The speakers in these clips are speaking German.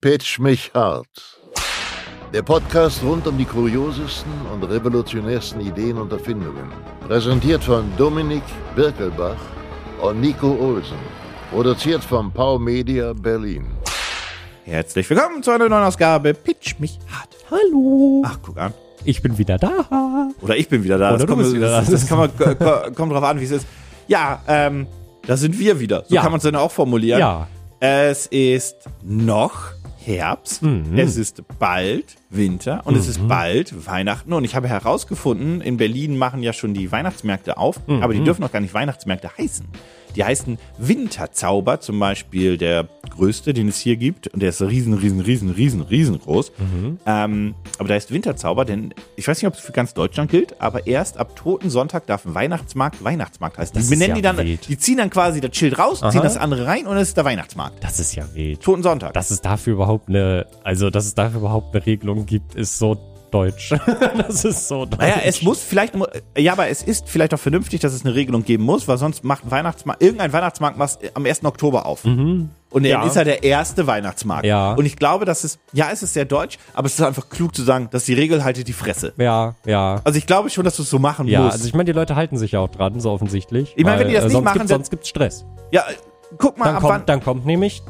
Pitch mich hart. Der Podcast rund um die kuriosesten und revolutionärsten Ideen und Erfindungen. Präsentiert von Dominik Birkelbach und Nico Olsen. Produziert von Pau Media Berlin. Herzlich willkommen zu einer neuen Ausgabe Pitch mich hart. Hallo. Ach, guck an. Ich bin wieder da. Oder ich bin wieder da. Oder das du kommt, bist wieder das, da. das kann man, ko- ko- kommt drauf an, wie es ist. Ja, ähm, da sind wir wieder. So Ja. kann man es dann auch formulieren. Ja. Es ist noch Herbst, Mhm. es ist bald Winter und es ist bald Weihnachten. Und ich habe herausgefunden, in Berlin machen ja schon die Weihnachtsmärkte auf, Mhm. aber die dürfen noch gar nicht Weihnachtsmärkte heißen. Die heißen Winterzauber, zum Beispiel der größte, den es hier gibt. Und der ist riesen, riesen, riesen, riesen, riesengroß. Mhm. Ähm, aber da ist Winterzauber, denn ich weiß nicht, ob es für ganz Deutschland gilt, aber erst ab Toten Sonntag darf Weihnachtsmarkt Weihnachtsmarkt heißen. Das Die ist benennen ja die dann, wild. die ziehen dann quasi das Schild raus, ziehen das andere rein und es ist der Weihnachtsmarkt. Das ist ja wild. Toten Sonntag. Dass es dafür überhaupt eine, also dass es dafür überhaupt eine Regelung gibt, ist so deutsch. das ist so deutsch. Naja, es muss vielleicht, ja, aber es ist vielleicht auch vernünftig, dass es eine Regelung geben muss, weil sonst macht Weihnachtsmarkt, irgendein Weihnachtsmarkt macht am 1. Oktober auf. Und dann Ja. ist er der erste Weihnachtsmarkt. Ja. Und ich glaube, dass es, ja, es ist sehr deutsch, aber es ist einfach klug zu sagen, dass die Regel haltet die Fresse. Ja, ja. Also ich glaube schon, dass du es so machen Ja, musst. also ich meine, die Leute halten sich ja auch dran, so offensichtlich. Ich meine, wenn die das äh, nicht sonst machen, Gibt, dann- sonst gibt's Stress. ja, äh, guck mal, Dann kommt, wann, dann kommt nämlich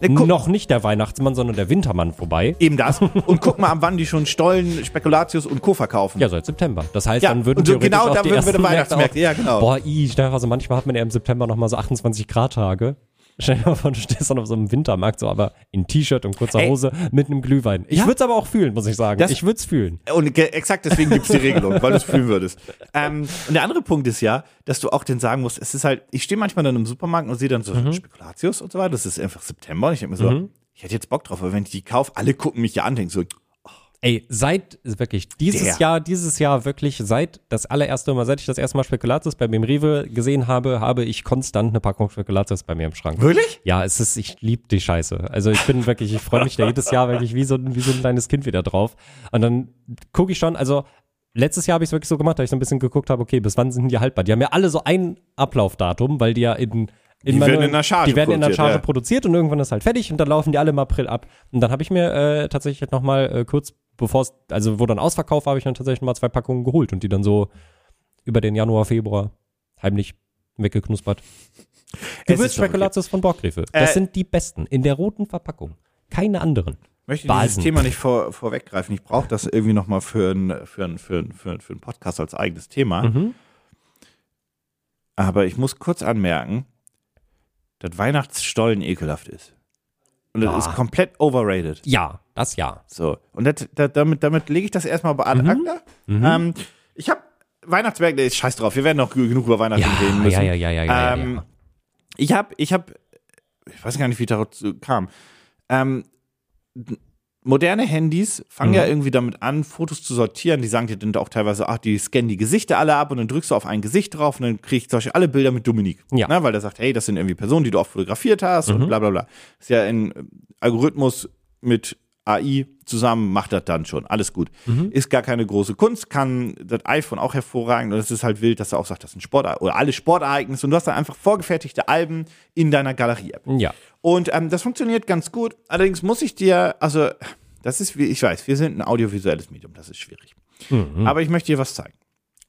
Ne, guck- noch nicht der Weihnachtsmann, sondern der Wintermann vorbei. eben das. Und guck mal, ab wann die schon Stollen, Spekulatius und Co. verkaufen. Ja, seit September. Das heißt, Ja, dann würden theoretisch genau auch da die würden wir Märkte Weihnachtsmärkte, ja, genau. Boah, i, stell dir vor, so manchmal hat man ja im September nochmal so 28 Grad Tage. Stell dir mal vor, du stehst dann auf so einem Wintermarkt, so aber in T-Shirt und kurzer Ey. Hose mit einem Glühwein. Ich Ja. würde es aber auch fühlen, muss ich sagen. Das- ich würde es fühlen. Und exakt deswegen gibt's die Regelung, weil du es fühlen würdest. Ähm, und der andere Punkt ist ja, dass du auch den sagen musst, es ist halt, ich stehe manchmal dann im Supermarkt und sehe dann so Mhm. Spekulatius und so weiter, das ist einfach September und ich denke mir so, ich hätte jetzt Bock drauf, aber wenn ich die kaufe, alle gucken mich ja an, denken so, Ey, seit, wirklich, dieses Der. Jahr, dieses Jahr wirklich, seit das allererste Mal, seit ich das erste Mal Spekulatius bei mir im Rewe gesehen habe, habe ich konstant eine Packung Spekulatius bei mir im Schrank. wirklich? Ja, es ist, ich liebe die Scheiße. Also ich bin wirklich, ich freue mich da jedes Jahr wirklich wie so, ein- wie so ein kleines Kind wieder drauf. Und dann gucke ich schon, also letztes Jahr habe ich es wirklich so gemacht, dass ich so ein bisschen geguckt habe, okay, bis wann sind die haltbar? Die haben ja alle so ein Ablaufdatum, weil die ja in, in Die werden in der Charge die werden in der produziert, Charge ja. produziert und irgendwann ist halt fertig und dann laufen die alle im April ab. Und dann habe ich mir äh, tatsächlich nochmal äh, kurz bevor es, also wo dann Ausverkauf war, habe ich dann tatsächlich mal zwei Packungen geholt und die dann so über den Januar, Februar heimlich weggeknuspert. Es ist Gewürzspekulatius von Borgrefe. Das Äh, sind die besten. In der roten Verpackung. Keine anderen. Ich möchte Basen. dieses Thema nicht vor, vorweggreifen. Ich brauche das irgendwie nochmal für einen für ein, für ein, für ein, für ein Podcast als eigenes Thema. Mhm. Aber ich muss kurz anmerken, dass Weihnachtsstollen ekelhaft ist. Und das Ah. ist komplett overrated. Ja, das ja. So. Und das, das, damit, damit lege ich das erstmal bei Mhm. acta. Ähm, ich habe Weihnachtsmärkte, ist scheiß drauf, wir werden noch genug über Weihnachten Ja, reden müssen. ja, ja, ja, ja, ja, ähm, ja. Ich habe, ich habe, ich weiß gar nicht, wie ich dazu kam. Ähm, moderne Handys fangen Mhm. ja irgendwie damit an, Fotos zu sortieren. Die sagen dir dann auch teilweise, ach, die scannen die Gesichter alle ab und dann drückst du auf ein Gesicht drauf und dann krieg ich zum Beispiel alle Bilder mit Dominik. Ja. Ne, weil der sagt, hey, das sind irgendwie Personen, die du auch fotografiert hast Mhm. und bla bla bla. Ist ja ein äh, Algorithmus mit AI zusammen macht das dann schon. Alles gut. Mhm. Ist gar keine große Kunst, kann das iPhone auch hervorragend und es ist halt wild, dass er auch sagt, das sind Sport oder alle Sportereignisse und du hast dann einfach vorgefertigte Alben in deiner Galerie-App. Ja. Und ähm, das funktioniert ganz gut. Allerdings muss ich dir, also, das ist, wie ich weiß, wir sind ein audiovisuelles Medium, das ist schwierig. Mhm. Aber ich möchte dir was zeigen.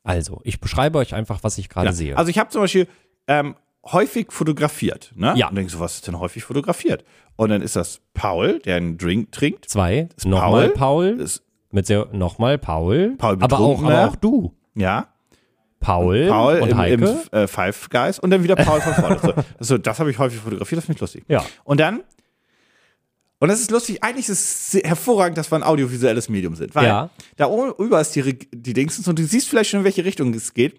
Also, ich beschreibe euch einfach, was ich gerade Ja. sehe. Also, ich habe zum Beispiel ähm, häufig fotografiert. Ne? Ja. Und denkst so, was ist denn häufig fotografiert? Und dann ist das Paul, der einen Drink trinkt. Zwei. Nochmal Paul. Ist, mit nochmal Paul. Paul aber auch, aber auch du. ja, Paul, Paul und im, Heike. im äh, Five Guys und dann wieder Paul von vorne. so, also, das habe ich häufig fotografiert, das finde ich lustig. Ja. Und dann, und das ist lustig, eigentlich ist es hervorragend, dass wir ein audiovisuelles Medium sind, weil Ja. da oben über ist die, die Dingsens und du siehst vielleicht schon, in welche Richtung es geht.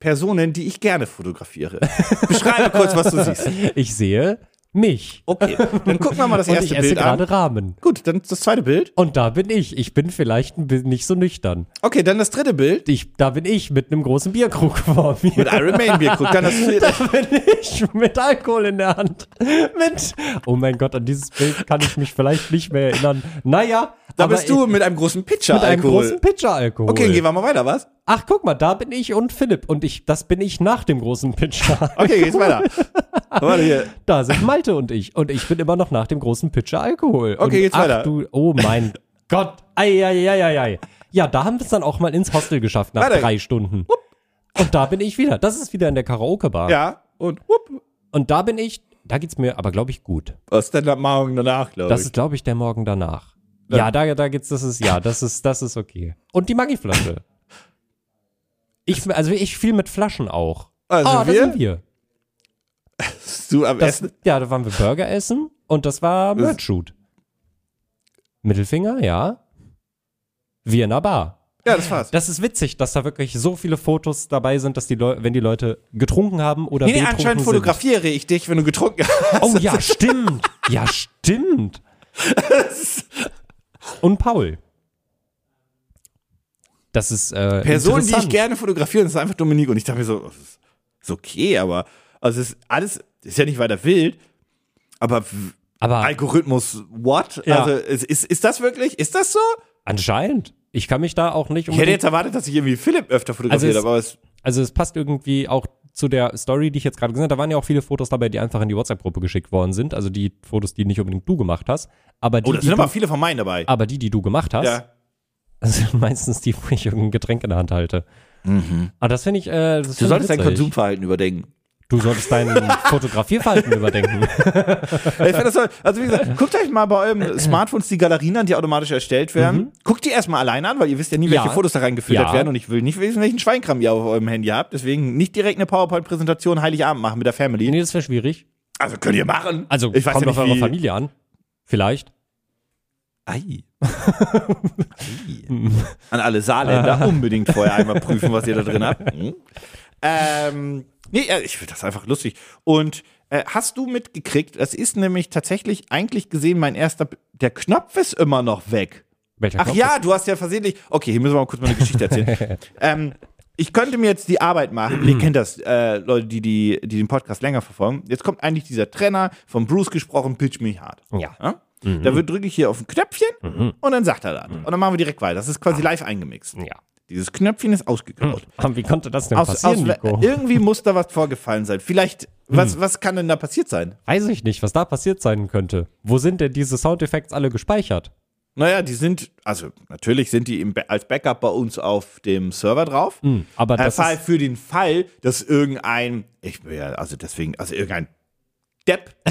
Personen, die ich gerne fotografiere. Beschreibe kurz, was du siehst. ich sehe mich. Okay, dann gucken wir mal das Und erste ich esse Bild an. gerade Rahmen. Gut, dann das zweite Bild. Und da bin ich. Ich bin vielleicht nicht so nüchtern. Okay, dann das dritte Bild. Ich, da bin ich mit einem großen Bierkrug vor mir. Mit Iron Maiden Bier. Guck, dann das vierte. da bin ich mit Alkohol in der Hand. Mit. Oh mein Gott, an dieses Bild kann ich mich vielleicht nicht mehr erinnern. Naja, Da bist du mit einem großen Pitcher mit einem Alkohol. großen Pitcher Alkohol. Okay, gehen wir mal weiter, was? Ach, guck mal, da bin ich und Philipp. Und ich, das bin ich nach dem großen Pitcher. Okay, geht's weiter. Warte hier. Da sind Malte und ich. Und ich bin immer noch nach dem großen Pitcher Alkohol. Okay, und geht's ach, weiter. Du, oh mein Gott. Eieieiei. Ja, da haben wir es dann auch mal ins Hostel geschafft nach Warte. drei Stunden. Und da bin ich wieder. Das ist wieder in der Karaoke-Bar. Ja, und whoop. Und da bin ich, da geht's mir aber, glaube ich, gut. Oh, Stand-up morgen danach, glaube Das ich. ist, glaube ich, der Morgen danach. Ja, da, da geht's, das ist, ja, das ist, das ist okay. Und die Maggi-Flasche. Ich, also ich viel mit Flaschen auch. Also da wir? sind wir. Du am Das, Essen. ja, da waren wir Burger essen und das war Merch-Shoot. Mittelfinger, ja. Der Bar. Ja, das war's. Das ist witzig, dass da wirklich so viele Fotos dabei sind, dass die Leute, wenn die Leute getrunken haben oder Nee, nee, anscheinend sind. fotografiere ich dich, wenn du getrunken hast. Oh ja, stimmt. Ja, stimmt. Und Paul. Das ist äh, Person, die ich gerne fotografiere, das ist einfach Dominique. Und ich dachte mir so, das ist, ist okay, aber also es ist alles, ist ja nicht weiter wild, aber Aber Algorithmus, what? Ja. Also ist, ist, ist das wirklich? Ist das so? anscheinend. Ich kann mich da auch nicht Ich hätte jetzt erwartet, dass ich irgendwie Philipp öfter fotografiert Also habe, aber es, Also es passt irgendwie auch zu der Story, die ich jetzt gerade gesehen habe. Da waren ja auch viele Fotos dabei, die einfach in die WhatsApp-Gruppe geschickt worden sind. Also die Fotos, die nicht unbedingt du gemacht hast. Aber die, oh, die, sind aber viele von meinen dabei. aber die, die du gemacht hast, Ja. sind meistens die, wo ich irgendein Getränk in der Hand halte. Aber das finde ich, äh, das Du find solltest dein. Konsumverhalten überdenken. Du solltest dein Fotografierverhalten überdenken. Ich das toll. Also wie gesagt, guckt euch mal bei euren Smartphones die Galerien an, die automatisch erstellt werden. Guckt die erstmal alleine an, weil ihr wisst ja nie, welche Mhm. Ja. Fotos da reingefiltert Ja. werden und ich will nicht wissen, welchen Schweinkram ihr auf eurem Handy habt. Deswegen nicht direkt eine PowerPoint-Präsentation Heiligabend machen mit der Family. nee, das wäre schwierig. Also könnt ihr machen. Also ich kommt ja auf eure Familie an. Vielleicht. Ei. Ei. An alle Saarländer unbedingt vorher einmal prüfen, was ihr da drin habt. Hm. Ähm, nee, ja, ich finde das einfach lustig. Und äh, hast du mitgekriegt, das ist nämlich tatsächlich eigentlich gesehen mein erster, der Knopf ist immer noch weg. Welcher Ach Knopf ja, du hast ja versehentlich, okay, hier müssen wir mal kurz mal eine Geschichte erzählen. ähm, ich könnte mir jetzt die Arbeit machen, ihr kennt das, äh, Leute, die, die, die den Podcast länger verfolgen. Jetzt kommt eigentlich dieser Trainer, von Bruce gesprochen, Pitch Me Hard. Ja. Ja? Da wird- drücke ich hier auf ein Knöpfchen und dann sagt er das. Und dann machen wir direkt weiter. Das ist quasi live eingemixt. Ja. Dieses Knöpfchen ist ausgegraut. Aber Wie konnte das denn Aus, passieren, aus, irgendwie muss da was vorgefallen sein. Vielleicht, was, was kann denn da passiert sein? Weiß ich nicht, was da passiert sein könnte. Wo sind denn diese Soundeffekte alle gespeichert? Naja, die sind, also natürlich sind die als Backup bei uns auf dem Server drauf. Hm, aber Äh, das Fall ist, für den Fall, dass irgendein, ich ja, also deswegen, also irgendein Depp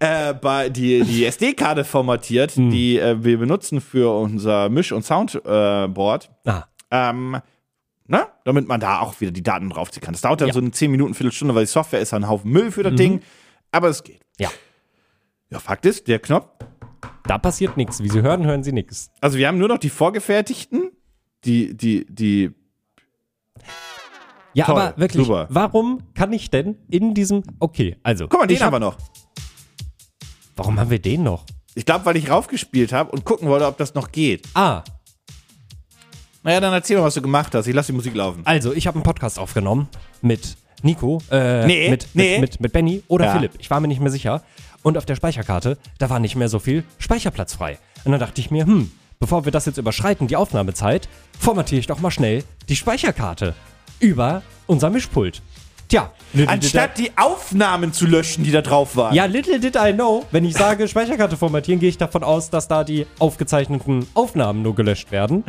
äh, bei die, die SD-Karte formatiert, Hm. die äh, wir benutzen für unser Misch- und Soundboard. Äh, ah, ähm, ne? Damit man da auch wieder die Daten draufziehen kann. Das dauert dann Ja. so eine 10 Minuten, Viertelstunde, weil die Software ist ein Haufen Müll für das Ding. Aber es geht. ja. Ja, Fakt ist, der Knopf, Da passiert nichts. Wie Sie hören, hören Sie nichts. also wir haben nur noch die vorgefertigten, die, die, die, Ja, Toll, aber wirklich, super. warum kann ich denn in diesem. Okay, also. guck mal, den ich haben hab, wir noch. Warum haben wir den noch? Ich glaube, weil ich raufgespielt habe und gucken wollte, ob das noch geht. Ah, Naja, dann erzähl mal, was du gemacht hast. Ich lasse die Musik laufen. also, ich habe einen Podcast aufgenommen mit Nico, äh, Nee, mit, nee. mit, mit, mit Benny oder Ja. Philipp. Ich war mir nicht mehr sicher. Und auf der Speicherkarte, da war nicht mehr so viel Speicherplatz frei. Und dann dachte ich mir, hm, bevor wir das jetzt überschreiten, die Aufnahmezeit, formatiere ich doch mal schnell die Speicherkarte über unser Mischpult. Tja, Anstatt die Aufnahmen zu löschen, die da drauf waren. Ja, little did I know, wenn ich sage Speicherkarte formatieren, gehe ich davon aus, dass da die aufgezeichneten Aufnahmen nur gelöscht werden.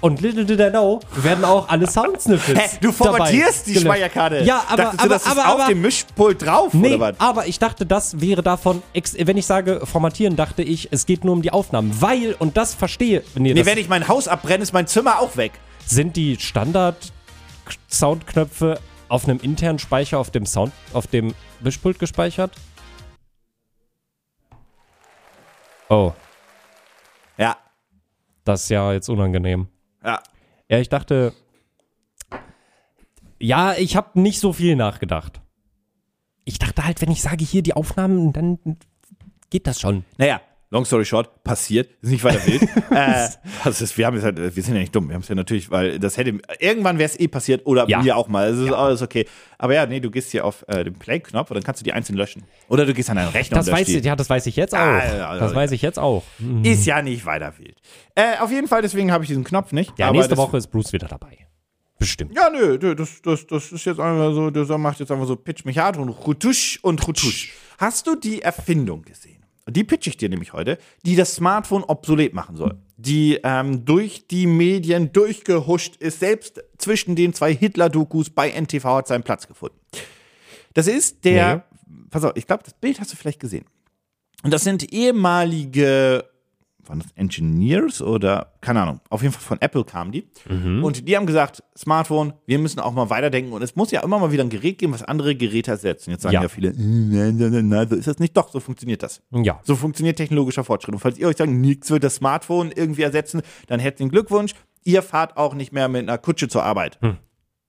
Und little did I know, werden auch alle Soundsnippets. Hä, du formatierst die gelöscht. Speicherkarte. Ja, aber, Dachtest du, aber, das ist aber, auf aber, dem Mischpult drauf, nee, oder was? aber ich dachte, das wäre davon, ex wenn ich sage formatieren, dachte ich, es geht nur um die Aufnahmen, weil, und das verstehe, nee, Nee, das wenn ich mein Haus abbrenne, ist mein Zimmer auch weg. sind die Standard-Soundknöpfe auf einem internen Speicher auf dem Sound, auf dem Mischpult gespeichert? Oh, Ja, das ist ja jetzt unangenehm. ja. Ja, ich dachte. Ja, ich habe nicht so viel nachgedacht. Ich dachte halt, wenn ich sage hier die Aufnahmen, dann geht das schon. Naja, long story short, passiert, ist nicht weiter wild. äh, also ist, wir, haben halt, wir sind ja nicht dumm, wir haben es ja natürlich, weil das hätte, irgendwann wäre es eh passiert oder Ja. mir auch mal, das ist alles okay. Aber ja, nee, du gehst hier auf äh, den Play-Knopf und dann kannst du die einzeln löschen. Oder du gehst an deinen Rechner Das weiß ich, ja, das weiß ich jetzt auch. Ah, ja, ja, das ja. weiß ich jetzt auch. Ist ja nicht weiter wild. Äh, auf jeden Fall, deswegen habe ich diesen Knopf nicht. Ja, nächste Woche ist Bruce wieder dabei. Bestimmt. Ja, nö, nö, das, das, das ist jetzt einfach so, der macht jetzt einfach so Pitch mich hart und Rutusch und Rutusch. Hast du die Erfindung gesehen? Die pitch ich dir nämlich heute, die das Smartphone obsolet machen soll. Die ähm, durch die Medien durchgehuscht ist, selbst zwischen den zwei Hitler-Dokus bei NTV hat seinen Platz gefunden. Das ist der, pass auf, ich glaube, das Bild hast du vielleicht gesehen. Und das sind ehemalige, waren das Engineers oder, keine Ahnung, auf jeden Fall von Apple kamen die. Und die haben gesagt, Smartphone, wir müssen auch mal weiterdenken. Und es muss ja immer mal wieder ein Gerät geben, was andere Geräte ersetzt. Und jetzt sagen ja, Ja. viele, nein, nein, nein, nein, so ist das nicht. Doch, so funktioniert das. Ja. So funktioniert technologischer Fortschritt. Und falls ihr euch sagt, nichts wird das Smartphone irgendwie ersetzen, dann herzlichen Glückwunsch. Ihr fahrt auch nicht mehr mit einer Kutsche zur Arbeit. Hm.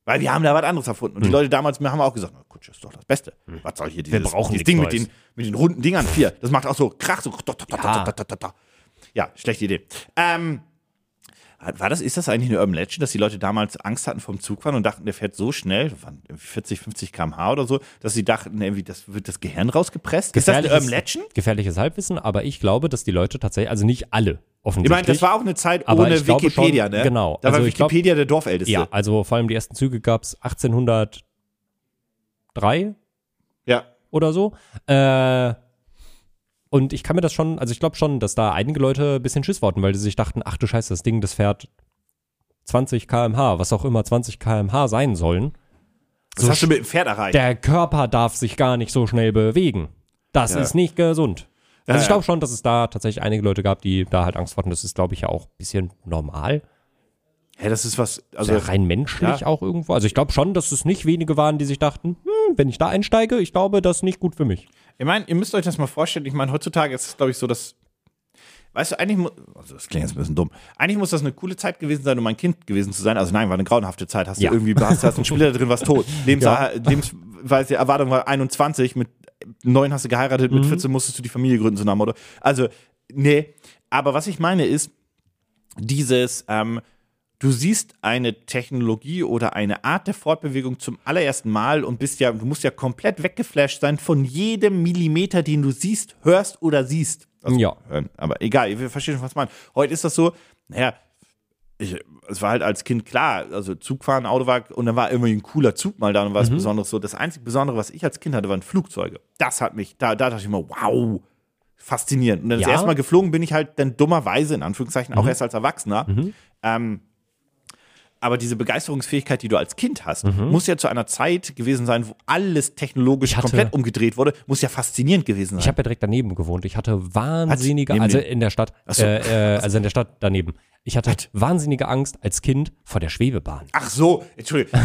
Weil wir haben da was anderes erfunden. Und die Leute damals haben auch gesagt, Kutsche ist doch das Beste. Was soll hier dieses, Hm. brauchen dieses Ding mit den, mit den runden Dingern? Vier. Das macht auch so Krach, so. Ja. Ja, schlechte Idee. Ähm, war das, ist das eigentlich eine Urban Legend, dass die Leute damals Angst hatten vom Zugfahren und dachten, der fährt so schnell, das waren irgendwie 40, 50 km/h oder so, dass sie dachten, irgendwie, das wird das Gehirn rausgepresst? Ist das eine Urban Legend? gefährliches Halbwissen, aber ich glaube, dass die Leute tatsächlich, also nicht alle Ich offensichtlich. meine, das war auch eine Zeit ohne ich Wikipedia, schon, ne? genau. Da war Also ich glaub- Wikipedia der Dorfälteste. ja, also vor allem die ersten Züge gab es 1803 ja. oder so. Äh, und ich kann mir das schon, also ich glaube schon, dass da einige Leute ein bisschen Schiss wollten, weil sie sich dachten, ach du Scheiße, das Ding, das fährt 20 km/h, was auch immer 20 km/h sein sollen. Was hast du mit dem Pferd erreicht? Der Körper darf sich gar nicht so schnell bewegen. Das Ja. ist nicht gesund. Also Ja, ich glaube schon, dass es da tatsächlich einige Leute gab, die da halt Angst hatten. Das ist, glaube ich, ja auch ein bisschen normal. Ja, das ist was, also Also rein menschlich ja. auch irgendwo. Also ich glaube schon, dass es nicht wenige waren, die sich dachten, hm, wenn ich da einsteige, ich glaube, das ist nicht gut für mich. Ich meine, ihr müsst euch das mal vorstellen. Ich meine, heutzutage ist es, glaube ich, so, dass. Weißt du, eigentlich, also das klingt jetzt ein bisschen dumm. Eigentlich muss das eine coole Zeit gewesen sein, um ein Kind gewesen zu sein. Also nein, war eine grauenhafte Zeit. Hast Ja. du irgendwie, hast, hast einen Spieler drin, was tot. Lebens, Lebensweise, Erwartung war 21, mit neun hast du geheiratet, mit 14 musstest du die Familie gründen, so nach Motto. Also, nee. Aber was ich meine ist, dieses, ähm, du siehst eine Technologie oder eine Art der Fortbewegung zum allerersten Mal und bist ja, du musst ja komplett weggeflasht sein von jedem Millimeter, den du siehst, hörst oder siehst. Also, Ja. aber egal, ihr versteht schon, was meine. Heute ist das so, naja, ich, es war halt als Kind klar, also Zugfahren, Auto war, und dann war irgendwie ein cooler Zug mal da und war was Besonderes so. Das einzige Besondere, was ich als Kind hatte, waren Flugzeuge. Das hat mich, da, da dachte ich immer, wow, faszinierend. Und dann das Ja. erste Mal geflogen bin ich halt dann dummerweise, in Anführungszeichen, auch erst als Erwachsener. Ähm, aber diese Begeisterungsfähigkeit, die du als Kind hast, muss ja zu einer Zeit gewesen sein, wo alles technologisch hatte- komplett umgedreht wurde, muss ja faszinierend gewesen sein. Ich habe ja direkt daneben gewohnt. Ich hatte wahnsinnige, Neben also in der Stadt, so. äh, äh, also in der Stadt daneben. Ich hatte wahnsinnige Angst als Kind vor der Schwebebahn. Ach so, Entschuldigung.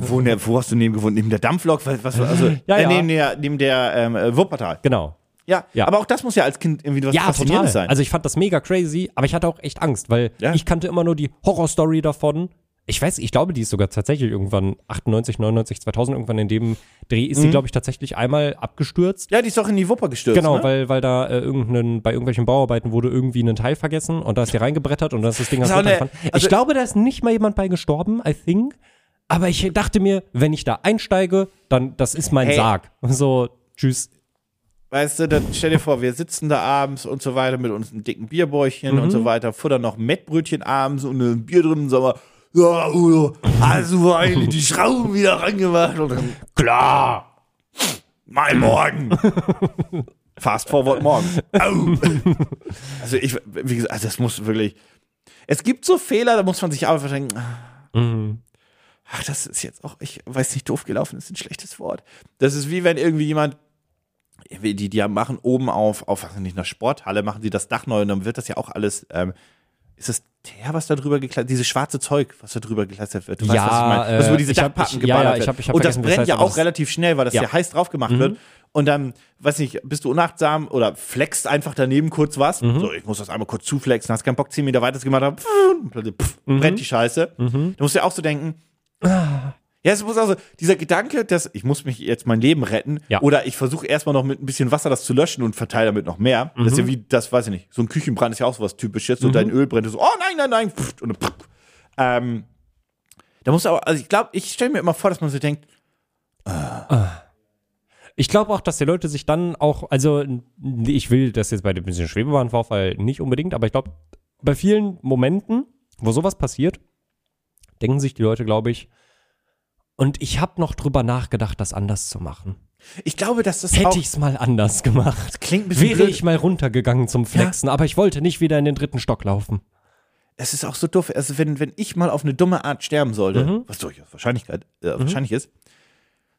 Wo, wo, wo hast du neben gewohnt? Neben der Dampflok? Was, was, also, Ja, äh, ja. Neben der, neben der ähm, äh, Wuppertal. Genau. Ja, Ja. aber auch das muss ja als Kind irgendwie was Ja, Faszinierendes total. sein. Also ich fand das mega crazy, aber ich hatte auch echt Angst, weil Ja. ich kannte immer nur die Horrorstory davon. Ich weiß, ich glaube, die ist sogar tatsächlich irgendwann 98, 99, 2000 irgendwann in dem Dreh ist die, glaube ich, tatsächlich einmal abgestürzt. ja, die ist doch in die Wupper gestürzt. Genau, ne? weil, weil da äh, irgendeinen, bei irgendwelchen Bauarbeiten wurde irgendwie ein Teil vergessen und da ist die reingebrettert und dann ist das Ding Das runtergefallen. also- ich glaube, da ist nicht mal jemand bei gestorben, I think. Aber ich dachte mir, wenn ich da einsteige, dann, das ist mein Hey. Sarg. So, tschüss. Weißt du, dann stell dir vor, wir sitzen da abends und so weiter mit uns einem dicken Bierbäuchchen Mhm. und so weiter, futtern noch Mettbrötchen abends und ein Bier drin und sagen wir, ja, Udo, hast du eigentlich die Schrauben wieder rangemacht? Und dann, klar, mein Morgen. Fast forward morgen. Also ich, wie gesagt, also das muss wirklich, es gibt so Fehler, da muss man sich einfach denken, Mhm. ach, das ist jetzt auch, ich weiß nicht, doof gelaufen ist ein schlechtes Wort. Das ist wie wenn irgendwie jemand, die, die machen oben auf, auf, was nicht, einer Sporthalle, machen sie das Dach neu und dann wird das ja auch alles, ähm, ist das Teer, was da drüber gekleistert, dieses schwarze Zeug, was da drüber gekleistert wird. Du Ja, weißt, was ich meine. Was äh, über diese Dachpappen ich- ja, ja, geballert ich hab- wird. ich hab Und das brennt heißt, ja auch relativ schnell, weil das ja, Ja. heiß drauf gemacht wird. Und dann, weiß nicht, bist du unachtsam oder flexst einfach daneben kurz was. So, ich muss das einmal kurz zuflexen, hast keinen Bock, 10 Meter weiter gemacht, pff, pff, brennt die Scheiße. Du musst ja auch so denken, Ja, es muss also, dieser Gedanke, dass ich muss mich jetzt mein Leben retten Ja. oder ich versuche erstmal noch mit ein bisschen Wasser das zu löschen und verteile damit noch mehr. Das ist ja wie, das weiß ich nicht, so ein Küchenbrand ist ja auch sowas typisches. So dein Öl brennt so, oh nein, nein, nein, und pfft. ähm, da muss aber, also ich glaube, ich stelle mir immer vor, dass man so denkt, Ich glaube auch, dass die Leute sich dann auch, also ich will das jetzt bei dem bisschen Schwebebahnvorfall nicht unbedingt, aber ich glaube, bei vielen Momenten, wo sowas passiert, denken sich die Leute, glaube ich, und ich habe noch drüber nachgedacht, das anders zu machen. ich glaube, dass das Hätte auch, ich's mal anders gemacht. klingt ein bisschen Wäre blöd. ich mal runtergegangen zum Flexen, aber ich wollte nicht wieder in den dritten Stock laufen. es ist auch so doof. Also wenn, wenn ich mal auf eine dumme Art sterben sollte, Mhm. was durchaus Wahrscheinlichkeit, äh, wahrscheinlich ist,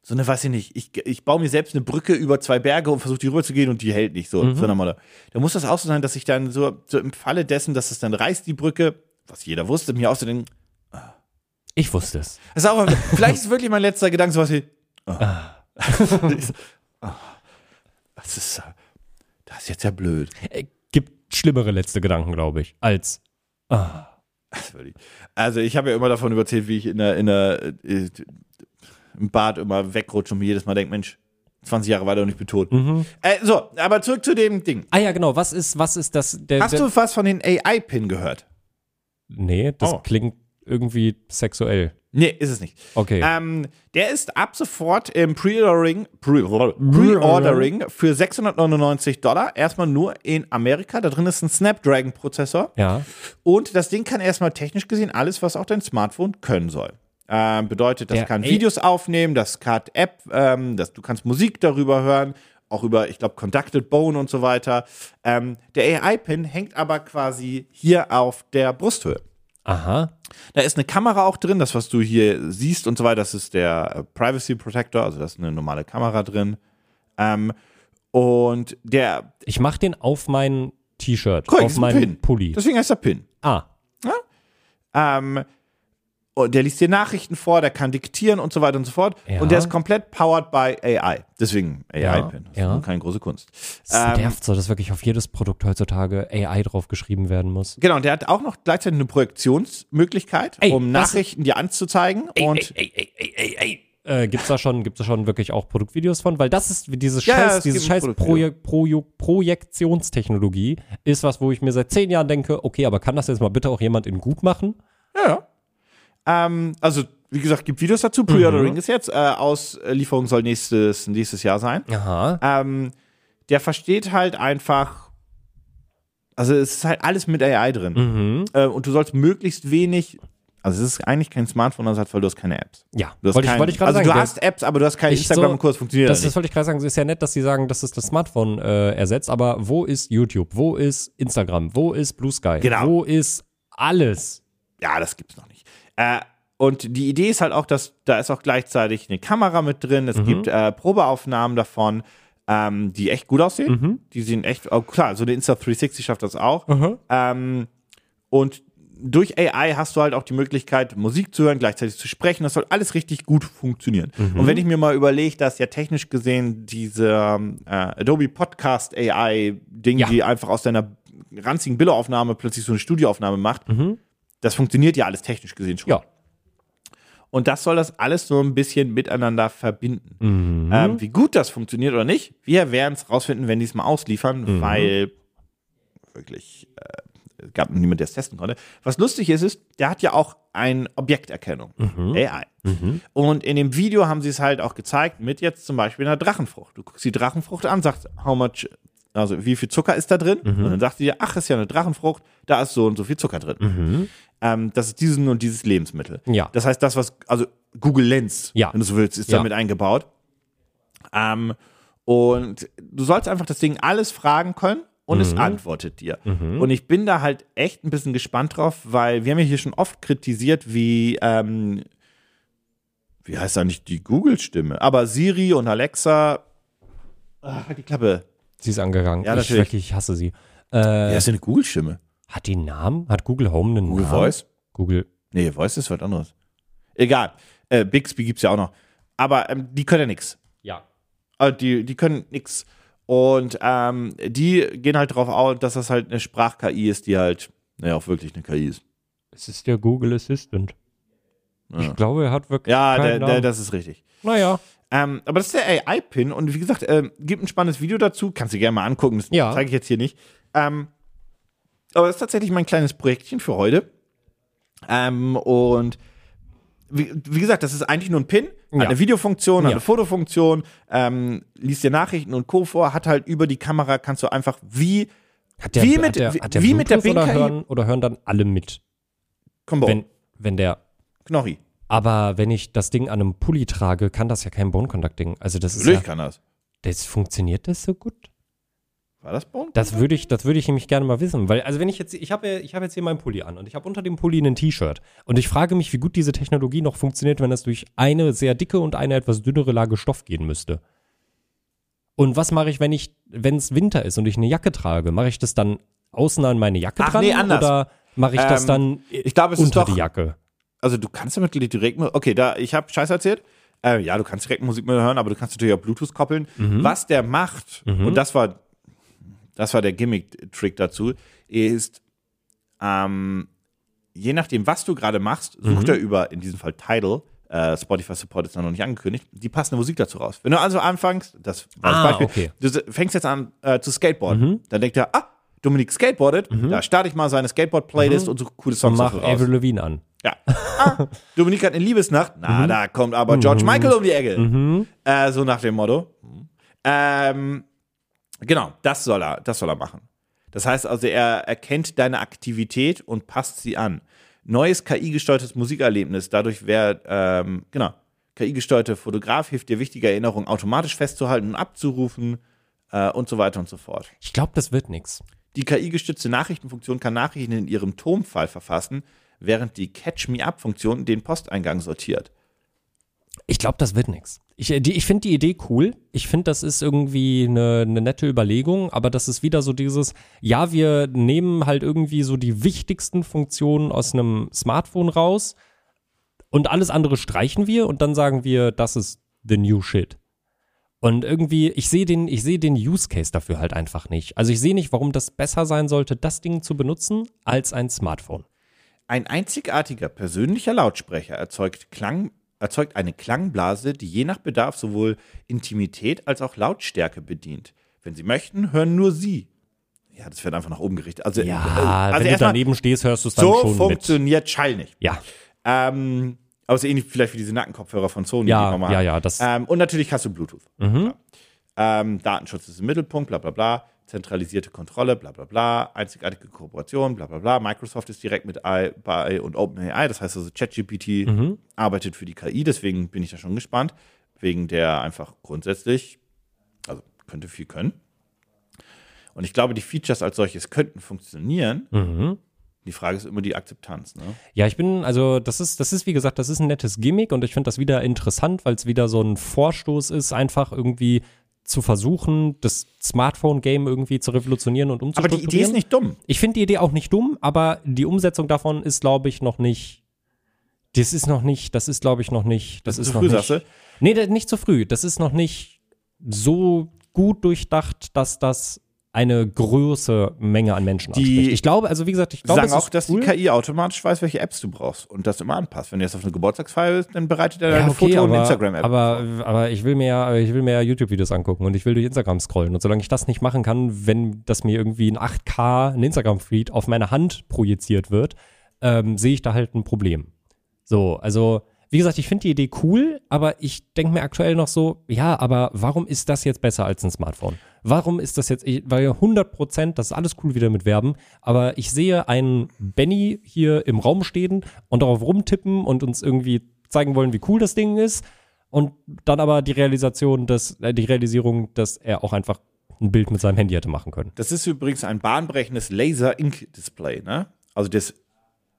so eine, weiß ich nicht, ich, ich baue mir selbst eine Brücke über zwei Berge und versuche die rüber zu gehen und die hält nicht Mhm. so. so einer Motto. Da muss das auch so sein, dass ich dann so, so im Falle dessen, dass es dann reißt, die Brücke, was jeder wusste, mir auszudenken, Ich wusste es. ist auch, vielleicht ist wirklich mein letzter Gedanke sowas wie, ah. Ah. das ist, das ist jetzt ja blöd. Äh, gibt schlimmere letzte Gedanken, glaube ich, als ich- Also ich habe ja immer davon überzählt, wie ich in der, in der äh, im Bad immer wegrutsche und mir jedes Mal denke, Mensch, 20 Jahre war der noch nicht betont. Mhm. Äh, so, aber zurück zu dem Ding. Ah ja, genau. Was ist, was ist das? Der, Hast der, du was von den AI-Pin gehört? Nee, das Oh. klingt irgendwie sexuell. Nee, ist es nicht. Okay. Ähm, der ist ab sofort im Pre-Ordering Pre Pre für 699 Dollar. Erstmal nur in Amerika. Da drin ist ein Snapdragon-Prozessor. ja. Und das Ding kann erstmal technisch gesehen alles, was auch dein Smartphone können soll. Ähm, bedeutet, das Der kann A- Videos aufnehmen, das kann App, ähm, das, du kannst Musik darüber hören, auch über, ich glaube, Conducted Bone und so weiter. Ähm, der AI-Pin hängt aber quasi hier auf der Brusthöhe. Aha. Da ist eine Kamera auch drin, das, was du hier siehst und so weiter, das ist der äh, Privacy Protector, also da ist eine normale Kamera drin. Ähm, und der, Ich mache den auf mein T-Shirt, auf meinen. Pulli. deswegen heißt er Pin. ah. Ähm, und der liest dir Nachrichten vor, der kann diktieren und so weiter und so fort. Ja. Und der ist komplett powered by AI. Deswegen AI-Pin. Das ist ja. nun keine große Kunst. Es Ähm, nervt so, dass wirklich auf jedes Produkt heutzutage AI drauf geschrieben werden muss. Genau, und der hat auch noch gleichzeitig eine Projektionsmöglichkeit, Ey, um Nachrichten dir anzuzeigen. und ey, ey, ey, ey, ey. Äh, gibt's da schon, gibt's da schon wirklich auch Produktvideos von? Weil das ist dieses Ja, ja, scheiß, ein scheiß Proje Projo Projektionstechnologie ist was, wo ich mir seit zehn Jahren denke, okay, aber kann das jetzt mal bitte auch jemand in gut machen? Ja, ja. Ähm, also, wie gesagt, gibt Videos Mhm. dazu. Pre-Ordering ist jetzt. Äh, Auslieferung soll nächstes, nächstes Jahr sein. Aha. Ähm, der versteht halt einfach. Also, es ist halt alles mit AI drin. Mhm. Äh, und du sollst möglichst wenig. Also, es ist eigentlich kein Smartphone, das hat, weil du hast keine Apps. Ja, Du hast wollte ich, kein, wollte ich gerade also, sagen. du der- hast Apps, aber du hast kein Ich Instagram so- funktioniert Das, das wollte ich gerade sagen. Es ist ja nett, dass sie sagen, dass es das Smartphone äh, ersetzt, aber wo ist YouTube? Wo ist Instagram? Wo ist Blue Sky? Genau. Wo ist alles? Ja, das gibt's noch nicht. Äh, und die Idee ist halt auch, dass da ist auch gleichzeitig eine Kamera mit drin. Mhm. Es gibt äh, Probeaufnahmen davon, ähm, die echt gut aussehen. Mhm. Die sehen echt, oh, klar, so eine Insta360 schafft das auch. Ähm, und durch AI hast du halt auch die Möglichkeit, Musik zu hören, gleichzeitig zu sprechen. Das soll alles richtig gut funktionieren. Mhm. Und wenn ich mir mal überlege, dass ja technisch gesehen diese äh, Adobe Podcast AI-Ding, Ja. die einfach aus deiner ranzigen Billoaufnahme plötzlich so eine Studioaufnahme macht, das funktioniert ja alles technisch gesehen schon. Mhm. Ja. Und das soll das alles so ein bisschen miteinander verbinden. Mhm. Ähm, wie gut das funktioniert oder nicht, wir werden es rausfinden, wenn die es mal ausliefern, Mhm. weil wirklich äh, es gab niemand, der es testen konnte. Was lustig ist, ist, der hat ja auch eine Objekterkennung, Mhm. AI. Und in dem Video haben sie es halt auch gezeigt mit jetzt zum Beispiel einer Drachenfrucht. Du guckst die Drachenfrucht an, sagst, how much, also wie viel Zucker ist da drin? Mhm. Und dann sagt sie dir, ach, ist ja eine Drachenfrucht, da ist so und so viel Zucker drin. Ähm, das ist dieses und dieses Lebensmittel. Mhm. Ja. Das heißt, das, was, also Google Lens, Ja. wenn du so willst, ist Ja. damit eingebaut. Ähm, und du sollst einfach das Ding alles fragen können und es antwortet dir. Und ich bin da halt echt ein bisschen gespannt drauf, weil wir haben ja hier schon oft kritisiert, wie, ähm, wie heißt eigentlich die Google-Stimme? Aber Siri und Alexa, ach, halt die Klappe. Sie ist angegangen. Ja, ich natürlich. wirklich ich hasse sie. Ja, Äh, ist ja eine Google-Stimme. hat die einen Namen? Hat Google Home einen Google Namen? Voice? Google. Nee, Voice ist was anderes. Egal. Äh, Bixby gibt's ja auch noch. Aber ähm, die können ja nix. Ja. Also die, die können nix. Und ähm, die gehen halt darauf aus, dass das halt eine Sprach-KI ist, die halt, naja, auch wirklich eine KI ist. Es ist der Google Assistant. Ich glaube, er hat wirklich. Ja, keinen der, der, das ist richtig. naja. Ähm, aber das ist der AI-Pin und wie gesagt, ähm, gibt ein spannendes Video dazu, kannst du gerne mal angucken, das Ja. zeige ich jetzt hier nicht. Ähm, aber das ist tatsächlich mein kleines Projektchen für heute. Ähm, und wie, wie gesagt, das ist eigentlich nur ein Pin, hat Ja. eine Videofunktion, hat Ja. eine Fotofunktion, ähm, liest dir Nachrichten und Co. vor, hat halt über die Kamera, kannst du einfach wie, der, Wie mit- der, der wie mit der oder hören, oder hören dann alle mit? Combo, Wenn, wenn der. Knorri. Aber wenn ich das Ding an einem Pulli trage, kann das ja kein Bone-Contact-Ding. Also das ist Natürlich ja, kann das. das funktioniert das so gut? War das Bone? Das würde ich, das würde ich nämlich gerne mal wissen, weil also wenn ich jetzt, ich habe, ich habe jetzt hier meinen Pulli an und ich habe unter dem Pulli ein T-Shirt und ich frage mich, wie gut diese Technologie noch funktioniert, wenn das durch eine sehr dicke und eine etwas dünnere Lage Stoff gehen müsste. Und was mache ich, wenn ich, wenn es Winter ist und ich eine Jacke trage, mache ich das dann außen an meine Jacke Ach, dran nee, anders. oder mache ich das Ähm, dann ich glaube, es ist unter doch- die Jacke? Also du kannst damit direkt, okay, da, ich habe Scheiß erzählt. Äh, ja, du kannst direkt Musik mit hören, aber du kannst natürlich auch Bluetooth koppeln. Mhm. Was der macht, und das war, das war der Gimmick-Trick dazu, ist, ähm, je nachdem, was du gerade machst, sucht Mhm. er über, in diesem Fall Tidal, äh, Spotify Support ist noch nicht angekündigt, die passende Musik dazu raus. Wenn du also anfängst, das war Ah, das Beispiel, okay. du fängst jetzt an äh, zu skateboarden, dann denkt er, ah, Dominik skateboardet, da starte ich mal seine Skateboard-Playlist und so coole Und Songs mach dafür raus. Avril Lavigne an. Ja. Ah, Dominik hat eine Liebesnacht. Na, da kommt aber George Michael um die Ecke. Äh, so nach dem Motto. Ähm, genau, das soll er, das soll er machen. Das heißt also, er erkennt deine Aktivität und passt sie an. Neues KI-gesteuertes Musikerlebnis. Dadurch wäre, ähm, genau, KI-gesteuerte Fotograf hilft dir, wichtige Erinnerungen automatisch festzuhalten und abzurufen äh, und so weiter und so fort. Ich glaube, das wird nix. Die KI-gestützte Nachrichtenfunktion kann Nachrichten in ihrem Tonfall verfassen, während die Catch-Me-Up-Funktion den Posteingang sortiert. Ich glaube, das wird nix. Ich, äh, ich finde die Idee cool. Ich finde, das ist irgendwie eine, eine nette Überlegung, aber das ist wieder so dieses, ja, wir nehmen halt irgendwie so die wichtigsten Funktionen aus einem Smartphone raus und alles andere streichen wir und dann sagen wir, das ist the new shit. Und irgendwie, ich sehe den, ich sehe den Use Case dafür halt einfach nicht. Also ich sehe nicht, warum das besser sein sollte, das Ding zu benutzen, als ein Smartphone. Ein einzigartiger persönlicher Lautsprecher erzeugt, Klang, erzeugt eine Klangblase, die je nach Bedarf sowohl Intimität als auch Lautstärke bedient. Wenn Sie möchten, hören nur Sie. Ja, das wird einfach nach oben gerichtet. Also, Ja, äh, also wenn du daneben stehst, hörst du es dann so schon mit. funktioniert Schall nicht. Ja, Ähm, aber es ist ähnlich vielleicht wie diese Nackenkopfhörer von Sony. Ja, die man mal ja, ja, das- Ähm, und natürlich hast du Bluetooth. Mhm. Ähm, Datenschutz ist im Mittelpunkt, bla bla bla. Zentralisierte Kontrolle, bla bla bla. Einzigartige Kooperation, bla bla bla. Microsoft ist direkt mit AI bei und OpenAI. Das heißt also, ChatGPT Mhm. arbeitet für die KI. Deswegen bin ich da schon gespannt. Wegen der einfach grundsätzlich, also könnte viel können. Und ich glaube, die Features als solches könnten funktionieren. Mhm. Die Frage ist immer die Akzeptanz. Ne? Ja, ich bin, also das ist, das ist, wie gesagt, das ist ein nettes Gimmick und ich finde das wieder interessant, weil es wieder so ein Vorstoß ist, einfach irgendwie zu versuchen, das Smartphone-Game irgendwie zu revolutionieren und Aber umzustrukturieren. die Idee ist nicht dumm. Ich finde die Idee auch nicht dumm, aber die Umsetzung davon ist, glaube ich, noch nicht. Das ist noch nicht, das ist, glaube ich, noch nicht. Das, Das ist ist zu noch früh, nicht. sagst du? Nee, nicht zu früh. Das ist noch nicht so gut durchdacht, dass das eine große Menge an Menschen Die anspricht. Ich glaube, also wie gesagt, ich glaube, sagen auch, dass cool. die KI automatisch weiß, welche Apps du brauchst und das immer anpasst. Wenn du jetzt auf eine Geburtstagsfeier bist, dann bereitet er Ja, deine okay, Foto- und aber, Instagram-App. aber, aber ich will mir ja, ich will mir ja YouTube-Videos angucken und ich will durch Instagram scrollen. Und solange ich das nicht machen kann, wenn das mir irgendwie in 8K ein Instagram-Feed auf meine Hand projiziert wird, ähm, sehe ich da halt ein Problem. So, also, wie gesagt, ich finde die Idee cool, aber ich denke mir aktuell noch so, ja, aber warum ist das jetzt besser als ein Smartphone? Warum ist das jetzt, ich- weil 100 Prozent, das ist alles cool wieder mit Werben, aber ich sehe einen Benny hier im Raum stehen und darauf rumtippen und uns irgendwie zeigen wollen, wie cool das Ding ist und dann aber die Realisation, dass, äh, die Realisierung, dass er auch einfach ein Bild mit seinem Handy hätte machen können. das ist übrigens ein bahnbrechendes Laser-Ink-Display, ne? Also das,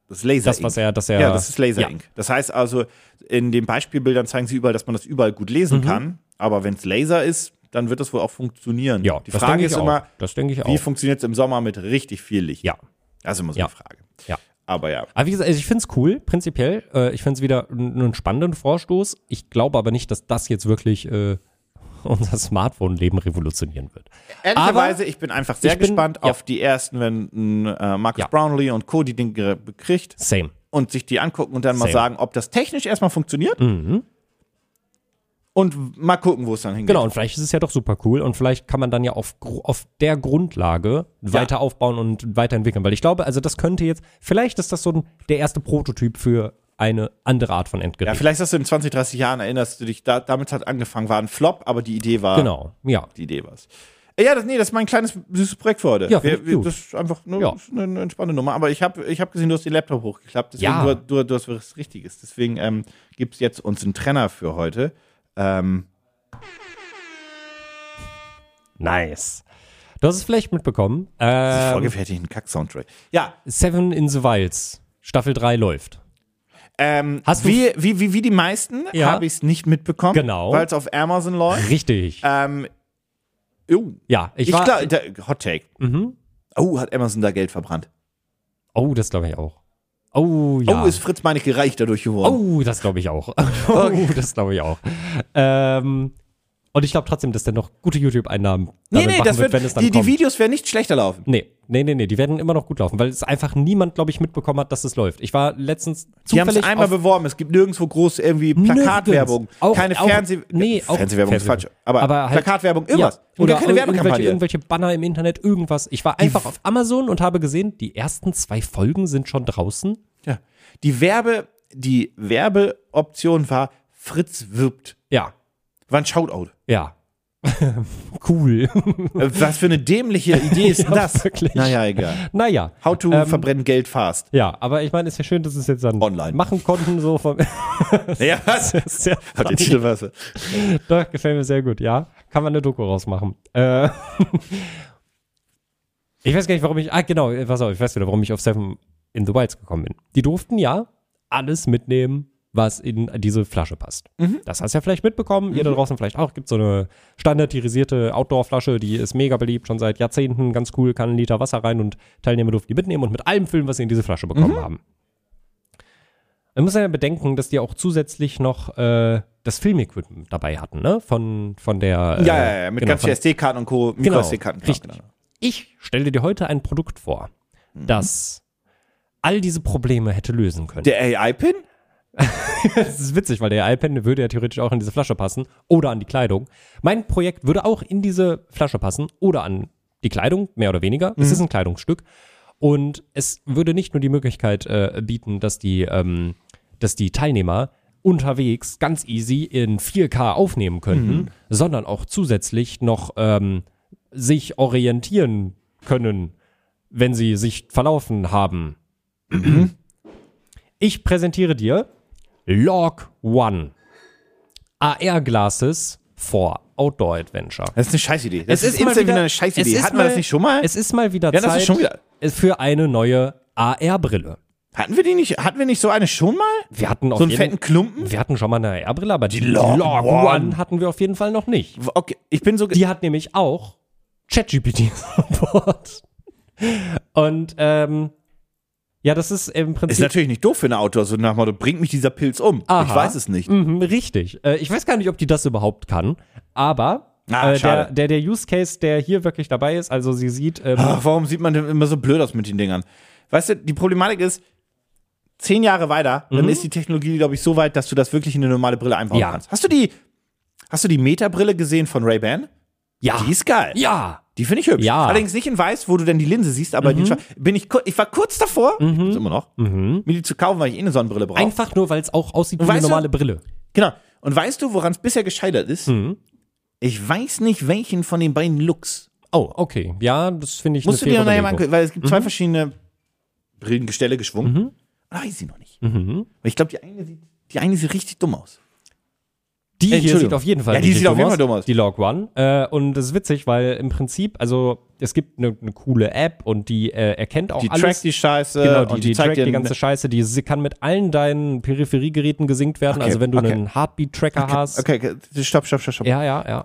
das Laser Das, was er, dass er, Ja, das ist Laser Ja. Ink. Das heißt also, in den Beispielbildern zeigen sie überall, dass man das überall gut Mhm. lesen kann. Aber wenn es Laser ist, dann wird das wohl auch funktionieren. Ja, Die Frage ist auch. immer, wie funktioniert es im Sommer mit richtig viel Licht? Ja. Das ist immer so Ja. eine Frage. Ja. Aber ja. Aber wie gesagt, also ich finde es cool, prinzipiell. Äh, ich finde es wieder einen spannenden Vorstoß. Ich glaube aber nicht, dass das jetzt wirklich äh, unser Smartphone-Leben revolutionieren wird. Ehrlicherweise, ich bin einfach sehr bin- gespannt ja. auf die ersten, wenn äh, Marcus Ja. Brownlee und Co. die Dinge bekriegt. Same. und sich die angucken und dann mal Same. sagen, ob das technisch erstmal funktioniert. Mhm. Und mal gucken, wo es dann hingeht. Genau, und vielleicht ist es ja doch super cool und vielleicht kann man dann ja auf, auf der Grundlage weiter aufbauen und weiterentwickeln. Weil ich glaube, also das könnte jetzt, vielleicht ist das so ein, der erste Prototyp für eine andere Art von Ja, Endgerät. vielleicht hast du in 20, 30 Jahren erinnerst du dich, da, damit hat angefangen, war ein Flop, aber die Idee war, genau, ja. die Idee war's. Äh, Ja, das, nee, das ist mein kleines süßes Projekt für heute. Ja, wir, wir, das ist einfach nur Ja. eine, eine entspannte Nummer. Aber ich habe ich hab gesehen, du hast den Laptop hochgeklappt. Deswegen Ja. du, du, du hast was Richtiges. Deswegen ähm, gibt es jetzt uns einen Trenner für heute. Ähm, Nice. Du hast es vielleicht mitbekommen. ähm, vorgefertigten Kack-Soundtrack. Ja, Seven in the Wilds. Staffel 3 läuft. ähm, Hast du- wie, wie, wie, wie die meisten Ja. habe ich es nicht mitbekommen. Genau. Weil es auf Amazon läuft. Richtig. Ähm, oh, ja, ich, ich, war. glaube, Hot Take. mhm. Oh, hat Amazon da Geld verbrannt. Oh, das glaube ich auch. Oh, ja. Oh, ist Fritz Meinecke reich dadurch geworden. Oh, das glaube ich auch. Oh, das glaube ich auch. Ähm, und ich glaube trotzdem, dass der noch gute YouTube-Einnahmen nee, nee, das wird, dann die, die. Videos werden nicht schlechter laufen. Nee, nee, nee, nee, die werden immer noch gut laufen, weil es einfach niemand, glaube ich, mitbekommen hat, dass es läuft. Ich war letztens Die haben es zufällig einmal beworben. Es gibt nirgendwo groß irgendwie Plakatwerbung. Auch- keine auch- Fernseh nee, auch Fernsehwerbung ist falsch. Aber, Aber halt- Plakatwerbung, irgendwas. Ja, oder keine irgendwelche, Werbekampagne. irgendwelche Banner im Internet, irgendwas. Ich war einfach auf Amazon und habe gesehen, die ersten zwei Folgen sind schon draußen. Ja. Die Werbe, die Werbeoption war Fritz wirbt. Ja, War ein Shoutout. ja. cool. Äh, Was für eine dämliche Idee ist Ja, das? wirklich. Naja, egal. naja. How to Ähm, verbrennen Geld fast. Ja, aber ich meine, es ist ja schön, dass es jetzt dann Online. machen konnten, so vom. Ja, was? sehr Hat der Titel was? Doch, gefällt mir sehr gut, ja. Kann man eine Doku rausmachen. Äh, ich weiß gar nicht, warum ich. Ah, genau, pass auf, ich weiß wieder, warum ich auf Seven in the Wilds gekommen bin. Die durften ja alles mitnehmen, was in diese Flasche passt. Das hast du ja vielleicht mitbekommen, ihr da draußen vielleicht auch. Gibt so eine standardisierte Outdoor-Flasche, die ist mega beliebt, schon seit Jahrzehnten, ganz cool, kann ein Liter Wasser rein und Teilnehmer durften die mitnehmen und mit allem füllen, was sie in diese Flasche bekommen haben. Man muss ja bedenken, dass die auch zusätzlich noch äh, das Filmequipment dabei hatten, ne? Von, von der. Äh, Ja, ja, ja, mit genau, ganz vielen SD-Karten und Co. Genau, Micro-SD-Karten. richtig. Ich stelle dir heute ein Produkt vor, Mhm. das all diese Probleme hätte lösen können. Der AI-Pin? Das ist witzig, weil der iPad würde ja theoretisch auch in diese Flasche passen oder an die Kleidung. Mein Projekt würde auch in diese Flasche passen oder an die Kleidung, mehr oder weniger. Es ist ein Kleidungsstück. Und es würde nicht nur die Möglichkeit äh, bieten, dass die, ähm, dass die Teilnehmer unterwegs ganz easy in 4K aufnehmen könnten, sondern auch zusätzlich noch ähm, sich orientieren können, wenn sie sich verlaufen haben. Ich präsentiere dir Log One. AR-Glasses for Outdoor Adventure. Das ist eine Scheißidee. Das Es ist, ist mal wieder- wieder eine Scheißidee. Hatten wir das mal- nicht schon mal? Es ist mal wieder Ja, Zeit wieder- für eine neue AR-Brille. Hatten wir die nicht? Hatten wir nicht so eine schon mal? Wir hatten auf So einen jeden fetten Klumpen? Wir hatten schon mal eine AR-Brille, aber die, Log Log One. One hatten wir auf jeden Fall noch nicht. Okay, ich bin so. Die hat nämlich auch ChatGPT an Bord. Und ähm, ja, das ist im Prinzip. Ist natürlich nicht doof für ein Autor, so nach Motto, bringt mich dieser Pilz um. Aha. Ich weiß es nicht. Mhm, richtig. Äh, ich weiß gar nicht, ob die das überhaupt kann, aber Ah, äh, der, der, der Use Case, der hier wirklich dabei ist, also sie sieht, ähm, Ach, warum sieht man denn immer so blöd aus mit den Dingern? Weißt du, die Problematik ist, zehn Jahre weiter, dann ist die Technologie, glaube ich, so weit, dass du das wirklich in eine normale Brille einbauen Ja. kannst. Hast du die, hast du die Meta-Brille gesehen von Ray-Ban? Ja, Die ist geil. ja, Die finde ich hübsch. Ja. Allerdings nicht in weiß, wo du dann die Linse siehst, aber die, bin ich, ich war kurz davor, bin's immer noch, mir die zu kaufen, weil ich eh eine Sonnenbrille brauche. einfach nur, weil es auch aussieht wie eine weißt du- normale Brille. Genau. Und weißt du, woran es bisher gescheitert ist? Mhm. Ich weiß nicht, welchen von den beiden Looks. Oh, okay, ja, das finde ich Musst du dir nachher mal angucken, weil es gibt zwei verschiedene Brillengestelle geschwungen. Mhm. Da weiß ich sie noch nicht. Mhm. Weil ich glaube, die eine sieht, die eine sieht richtig dumm aus. Die hier sieht auf jeden Fall Ja, die sieht auf dumm jeden Fall dumm aus. Die Log One. Äh, und das ist witzig, weil im Prinzip, also es gibt eine, eine coole App und die äh, erkennt auch Die alles. trackt die Scheiße Genau, die, und die, die, trackt die ganze Scheiße. Die sie kann mit allen deinen Peripheriegeräten gesynkt werden. Okay, also wenn du okay. einen Heartbeat-Tracker hast. Okay, okay, stopp, stopp, stopp, stopp. Ja, ja, ja.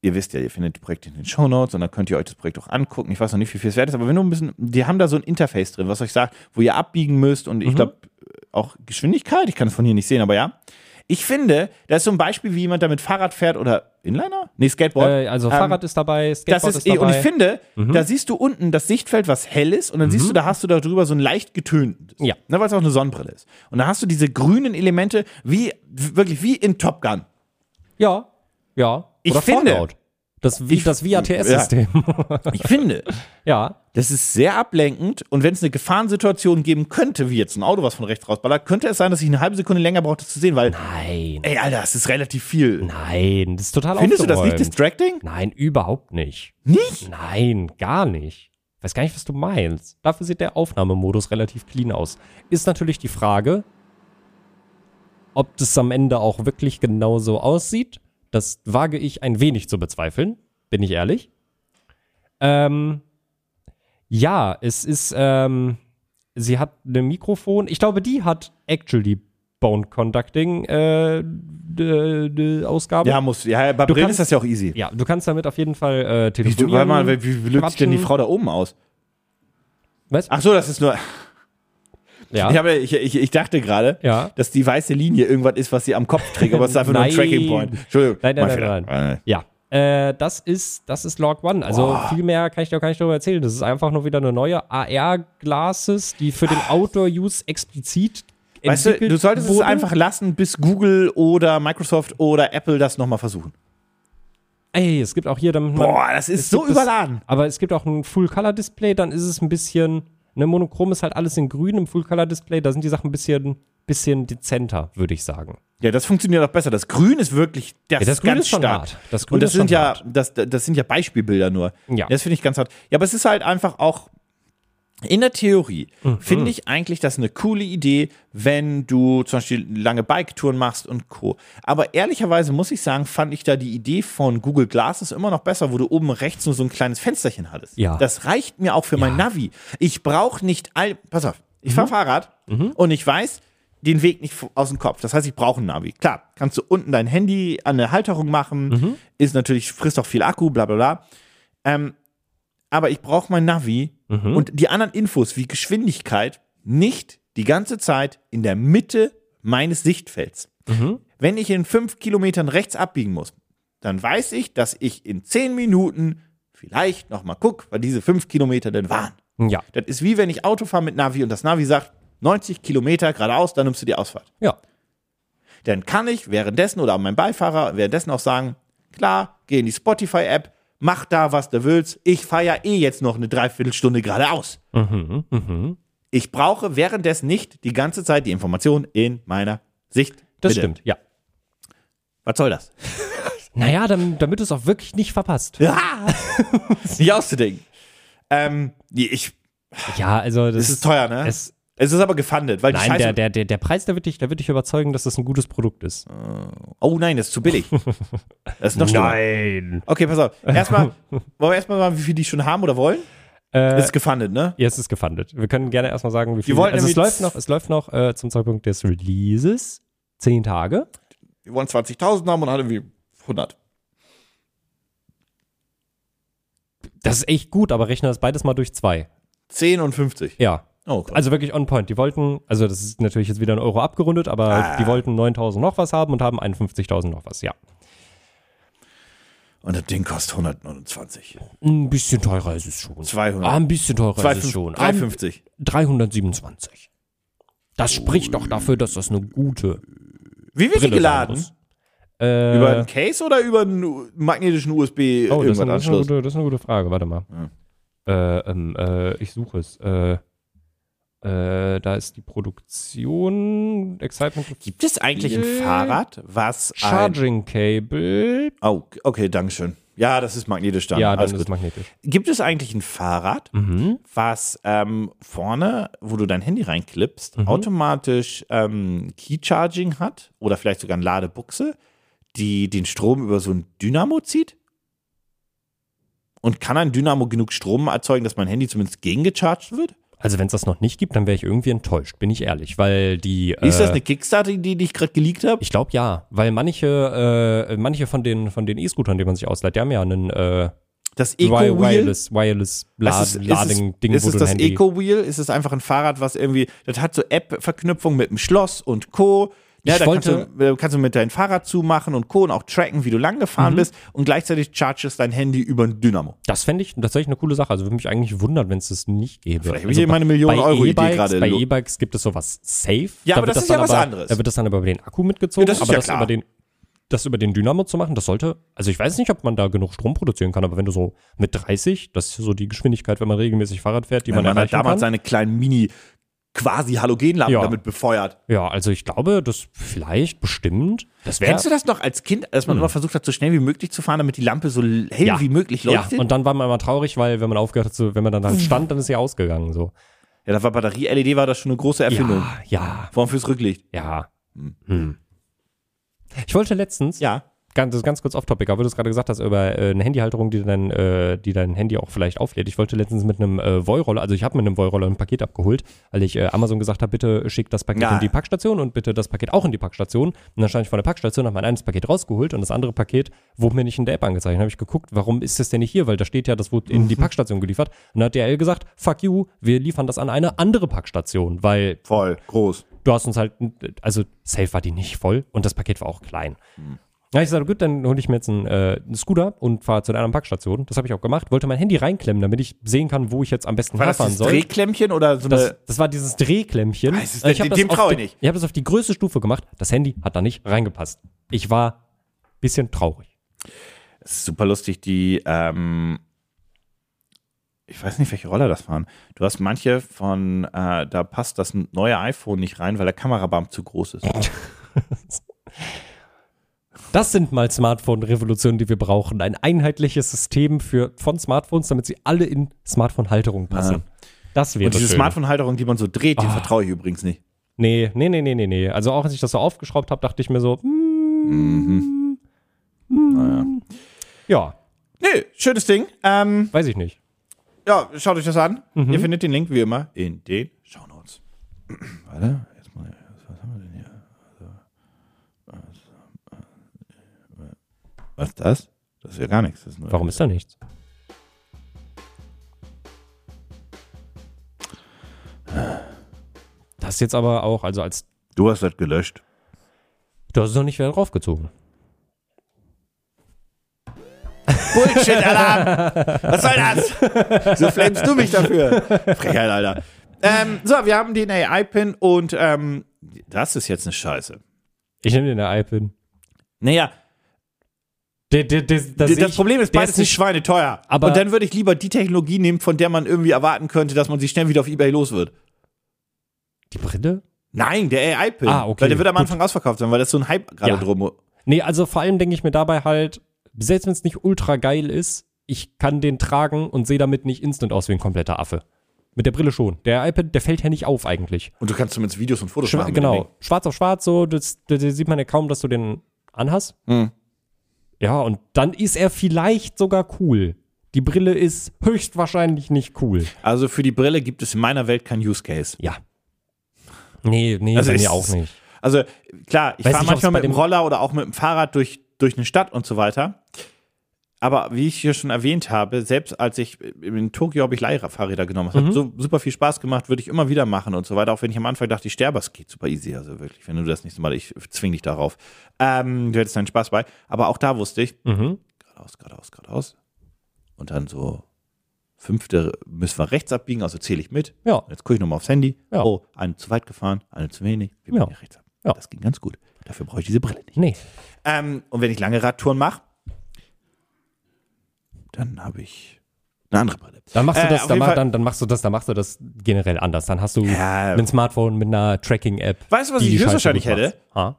Ihr wisst ja, ihr findet die Projekte in den Shownotes und dann könnt ihr euch das Projekt auch angucken. Ich weiß noch nicht, wie viel es wert ist, aber wenn du ein bisschen, die haben da so ein Interface drin, was euch sagt, wo ihr abbiegen müsst und ich Mhm. glaube auch Geschwindigkeit, ich kann es von hier nicht sehen, aber ja. Ich finde, das ist so ein Beispiel, wie jemand damit Fahrrad fährt oder Inliner? Nee, Skateboard. Äh, also Ähm, Fahrrad ist dabei, das Skateboard ist, ist, eh, dabei. und ich finde, da siehst du unten das Sichtfeld, was hell ist, und dann siehst du, da hast du da drüber so ein leicht getöntes. Ja. Ne, weil es auch eine Sonnenbrille ist. Und da hast du diese grünen Elemente, wie, wirklich wie in Top Gun. ja, ja. Ich Oder finde- Fallout. Das, das VATS-System. Ich finde, Ja. das ist sehr ablenkend und wenn es eine Gefahrensituation geben könnte, wie jetzt ein Auto, was von rechts rausballert, könnte es sein, dass ich eine halbe Sekunde länger brauche, das zu sehen, weil, Nein. ey, Alter, das ist relativ viel. Nein, das ist total Findest du das nicht aufgeräumt. distracting? Nein, überhaupt nicht. Nicht? Nein, gar nicht. Weiß gar nicht, was du meinst. Dafür sieht der Aufnahmemodus relativ clean aus. Ist natürlich die Frage, ob das am Ende auch wirklich genauso aussieht. Das wage ich ein wenig zu bezweifeln, bin ich ehrlich. Ähm, ja, es ist, ähm, sie hat ein Mikrofon. Ich glaube, die hat actually Bone Conducting äh, d- d- Ausgabe. Ja, muss, ja, bei Du Brillen kannst- ist das ja auch easy. Ja, du kannst damit auf jeden Fall äh, Wie, telefonieren. du, warte mal, wie, wie löst sich denn die. Frau da oben aus? Was? Ach so, das ist nur. Ja. Ich, habe, ich, ich, ich dachte gerade, Ja. dass die weiße Linie irgendwas ist, was sie am Kopf trägt, aber es ist einfach nur ein Nein. Tracking Point. Entschuldigung. Nein, nein, nein, Fehler. Äh, Ja. Äh, das ist, das ist Log One. Also viel mehr kann ich dir gar nicht darüber erzählen. Das ist einfach nur wieder eine neue AR-Glasses, die für den Outdoor-Use explizit Weißt du, entwickelt du solltest es wurde. einfach lassen, bis Google oder Microsoft oder Apple das nochmal versuchen. Ey, es gibt auch hier, damit Boah, das ist es so es- überladen. aber es gibt auch ein Full-Color-Display, dann ist es ein bisschen, ne, monochrom ist halt alles in grün im Full-Color-Display, da sind die Sachen ein bisschen, bisschen dezenter, würde ich sagen. Ja, das funktioniert auch besser. Das Grün ist wirklich, das, Ja, das Grün ganz ist schon stark. hart. Das Grün Und das ist sind ja, hart. das, das sind ja Beispielbilder nur. Ja. Das finde ich ganz hart. Ja, aber es ist halt einfach auch in der Theorie Mhm. finde ich eigentlich das eine coole Idee, wenn du zum Beispiel lange Bike-Touren machst und Co. Aber ehrlicherweise muss ich sagen, fand ich da die Idee von Google Glasses immer noch besser, wo du oben rechts nur so ein kleines Fensterchen hattest. Ja. Das reicht mir auch für mein Navi. Ich brauche nicht all. Pass auf, ich Mhm. fahre Fahrrad und ich weiß den Weg nicht aus dem Kopf. Das heißt, ich brauche ein Navi. Klar, kannst du unten dein Handy an eine Halterung machen, Mhm. ist natürlich, frisst auch viel Akku, bla bla bla. Ähm, aber ich brauche mein Navi Mhm. und die anderen Infos wie Geschwindigkeit nicht die ganze Zeit in der Mitte meines Sichtfelds. Mhm. Wenn ich in fünf Kilometern rechts abbiegen muss, dann weiß ich, dass ich in zehn Minuten vielleicht noch mal gucke, weil diese fünf Kilometer denn waren. Ja. Das ist wie wenn ich Auto fahre mit Navi und das Navi sagt 90 Kilometer geradeaus, dann nimmst du die Ausfahrt. Ja. Dann kann ich währenddessen oder mein Beifahrer währenddessen auch sagen, klar, geh in die Spotify-App, mach da, was du willst. Ich ja eh jetzt noch eine Dreiviertelstunde geradeaus. Mhm, mhm. Ich brauche währenddessen nicht die ganze Zeit die Information in meiner Sicht. Das Bitte. stimmt, ja. Was soll das? Naja, damit, damit du es auch wirklich nicht verpasst. Ja, nicht auszudenken. Ähm, ich, Ja, also das es ist teuer, ne? Es, Es ist aber gefundet, weil die nein, Scheiße. der, der, der, Preis, der wird, dich, der wird dich überzeugen, dass das ein gutes Produkt ist. oh nein, das ist zu billig. Das ist noch schlimmer. Nein. Okay, pass auf. Erstmal, wollen wir erstmal sagen, wie viel die schon haben oder wollen? Äh, ist gefundet, ne? ja, es ist gefundet. Wir können gerne erstmal sagen, wie viel. wollten also es läuft noch, es läuft noch äh, zum Zeitpunkt des Releases. Zehn Tage. Wir wollen 20.000 haben und haben irgendwie 100. Das ist echt gut, aber rechne das beides mal durch zwei. 10 und 50. Ja. Oh, Gott. Also wirklich on point. Die wollten, also das ist natürlich jetzt wieder ein Euro abgerundet, aber Ah. die wollten 9000 noch was haben und haben 51.000 noch was, ja. und das Ding kostet 129. Ein bisschen teurer ist es schon. 200. Ah, ein bisschen teurer ist 250, es schon. Ah, 350. 327. Das spricht doch dafür, dass das eine gute Wie wird die Brille geladen? sein muss. Äh, Über einen Case oder über einen magnetischen USB oh, das ist, eine, das, ist eine gute, das ist eine gute Frage. Warte mal. Äh, ähm, äh, ich suche es. Äh, äh, da ist die Produktion. Excitement. Gibt es eigentlich ein Fahrrad, was. Charging Cable. Oh, okay, dankeschön. Ja, das ist magnetisch dann. Ja, Alles ist magnetisch. Gibt es eigentlich ein Fahrrad, Mhm. was ähm, vorne, wo du dein Handy reinklippst, Mhm. automatisch ähm, Key-Charging hat oder vielleicht sogar eine Ladebuchse, die den Strom über so ein Dynamo zieht? Und kann ein Dynamo genug Strom erzeugen, dass mein Handy zumindest gegengecharged wird? Also wenn es das noch nicht gibt, dann wäre ich irgendwie enttäuscht, bin ich ehrlich, weil die. Ist das äh, eine Kickstarter-Idee, die ich gerade geleakt habe? Ich glaube ja, weil manche, äh, manche von den von den E-Scootern, die man sich ausleiht, die haben ja einen äh, Das Wi- Eco-Wheel? Wireless, Wireless Was ist- Lad Lading Ding, ist es du das dein Handy. Eco-Wheel? Ist es einfach ein Fahrrad, was irgendwie, das hat so App-Verknüpfung mit dem Schloss und Co. Ja, Ich da kannst wollte- du, äh, kannst du mit deinem Fahrrad zumachen und Co. und auch tracken, wie du lang gefahren Mhm. bist und gleichzeitig chargest dein Handy über ein Dynamo. Das fände ich tatsächlich eine coole Sache. Also würde mich eigentlich wundern, wenn es das nicht gäbe. Vielleicht habe also ich hier meine Millionen Euro Idee E-Bikes- gerade. Bei E-Bikes gibt es sowas safe. Ja, Da aber wird das ist ja was aber, anderes. Da wird das dann aber über den Akku mitgezogen. Ja, das ist aber ja das klar. über den das über den Dynamo zu machen, das sollte, also ich weiß nicht, ob man da genug Strom produzieren kann, aber wenn du so mit 30, das ist so die Geschwindigkeit, wenn man regelmäßig Fahrrad fährt, die Ja, man, man hat erreichen damals kann. seine kleinen Mini quasi Halogenlampen Ja. damit befeuert. Ja, also ich glaube, das vielleicht, bestimmt, das wäre Kennst du das noch als Kind, dass man immer versucht hat, so schnell wie möglich zu fahren, damit die Lampe so hell Hm. Ja. wie möglich ja, leuchtet? und dann war man immer traurig, weil wenn man aufgehört hat, zu, wenn man dann halt stand, dann ist sie ausgegangen, so. Ja, da war Batterie-LED, war das schon eine große Erfindung. Ja, ja, Vor allem fürs Rücklicht. ja. Hm. Ich wollte letztens, Ja. Ganz, das ist ganz kurz off-topic, aber du es gerade gesagt hast, über äh, eine Handyhalterung, die dein, äh, die dein Handy auch vielleicht auflädt. Ich wollte letztens mit einem äh, Voy-Roller, also ich habe mit einem Voy-Roller ein Paket abgeholt, weil ich äh, Amazon gesagt habe, bitte schick das Paket Ja. in die Packstation und bitte das Paket auch in die Packstation. Und dann stand ich vor der Packstation, habe mein eines Paket rausgeholt und das andere Paket wurde mir nicht in der App angezeigt. Dann habe ich geguckt, warum ist das denn nicht hier? Weil da steht ja, das wurde in die Packstation geliefert. Und dann hat DRL gesagt, fuck you, wir liefern das an eine andere Packstation, weil Voll, groß. du hast uns halt, also safe war die nicht voll und das Paket war auch klein. Ja, ich sagte, gut, dann hole ich mir jetzt einen, äh, einen Scooter und fahre zu einer anderen Packstation. Das habe ich auch gemacht. Wollte mein Handy reinklemmen, damit ich sehen kann, wo ich jetzt am besten War das herfahren das soll. Drehklemmchen oder so Das, eine. das war dieses Drehklemmchen. Ah, es ist- Ich dem- das dem auf trau ich nicht. Ich habe das auf die größte Stufe gemacht. Das Handy hat da nicht reingepasst. Ich war ein bisschen traurig. Das ist super lustig, die, ähm, ich weiß nicht, welche Roller das waren. Du hast manche von, äh, da passt das neue iPhone nicht rein, weil der Kamerabaum zu groß ist. Das sind mal Smartphone-Revolutionen, die wir brauchen. Ein einheitliches System für, von Smartphones, damit sie alle in Smartphone-Halterungen passen. Das wäre Und diese. Smartphone-Halterung, die man so dreht, die Ah. vertraue ich übrigens nicht. Nee, nee, nee, nee, nee, nee. Also auch als ich das so aufgeschraubt habe, dachte ich mir so, mm, Naja. ja, Nee, schönes Ding. Ähm, weiß ich nicht. ja, schaut euch das an. Mhm. Ihr findet den Link wie immer in den Shownotes. Warte, jetzt mal, was haben wir denn hier? Also, was, was ist das? Das ist ja gar nichts. Das ist Warum ist da nichts? Das ist jetzt aber auch, also als, Du hast das gelöscht. du hast es noch nicht wieder draufgezogen. Bullshit-Alarm! Was soll das? So flamest du mich dafür. Frechheit, Alter. Ähm, so, wir haben den AI-Pin und ähm, das ist jetzt eine Scheiße. Ich nehme den der iPin. Naja, Der, der, der, das, das, ich- Problem ist, beides nicht schweineteuer. Aber- und dann würde ich lieber die Technologie nehmen, von der man irgendwie erwarten könnte, dass man sie schnell wieder auf Ebay los wird. Die Brille? Nein, der AI-Pin. Ah, okay, Weil der wird am gut. Anfang ausverkauft sein, weil das so ein Hype gerade Ja. drum Nee, also vor allem denke ich mir dabei halt, selbst wenn es nicht ultra geil ist, ich kann den tragen und sehe damit nicht instant aus wie ein kompletter Affe. Mit der Brille schon. Der iPad, der fällt ja nicht auf eigentlich. Und du kannst zumindest Videos und Fotos Schwa machen. genau. Schwarz auf schwarz, so, das, das, das sieht man ja kaum, dass du den anhast. Hm. Ja, und dann ist er vielleicht sogar cool. Die Brille ist höchstwahrscheinlich nicht cool. Also für die Brille gibt es in meiner Welt kein Use Case. Ja. Nee, nee, Also bei mir auch nicht. Also klar, ich fahre manchmal mit dem dem- Roller oder auch mit dem Fahrrad durch, durch eine Stadt und so weiter. Aber wie ich hier schon erwähnt habe, selbst als ich in Tokio habe ich Leihfahrräder genommen. Es Mhm. hat so super viel Spaß gemacht, würde ich immer wieder machen und so weiter. Auch wenn ich am Anfang dachte, ich sterbe, es geht super easy. Also wirklich, wenn du das nächste Mal, ich zwing dich darauf. Ähm, du hättest deinen Spaß bei. Aber auch da wusste ich, Mhm. geradeaus, geradeaus, geradeaus. Und dann so fünfte müssen wir rechts abbiegen, also zähle ich mit. Ja. Jetzt gucke ich nochmal aufs Handy. Ja. Oh, eine zu weit gefahren, eine zu wenig. Wir biegen ja rechts ab. Ja. Das ging ganz gut. Dafür brauche ich diese Brille nicht. Nee. Ähm, und wenn ich lange Radtouren mache, dann habe ich eine andere Brille. Dann machst du Äh, das, auf dann, mach, dann, dann machst du das, dann machst du das generell anders. Dann hast du Ja. ein Smartphone mit einer Tracking-App. Weißt du, was ich höchstwahrscheinlich hätte? Ha?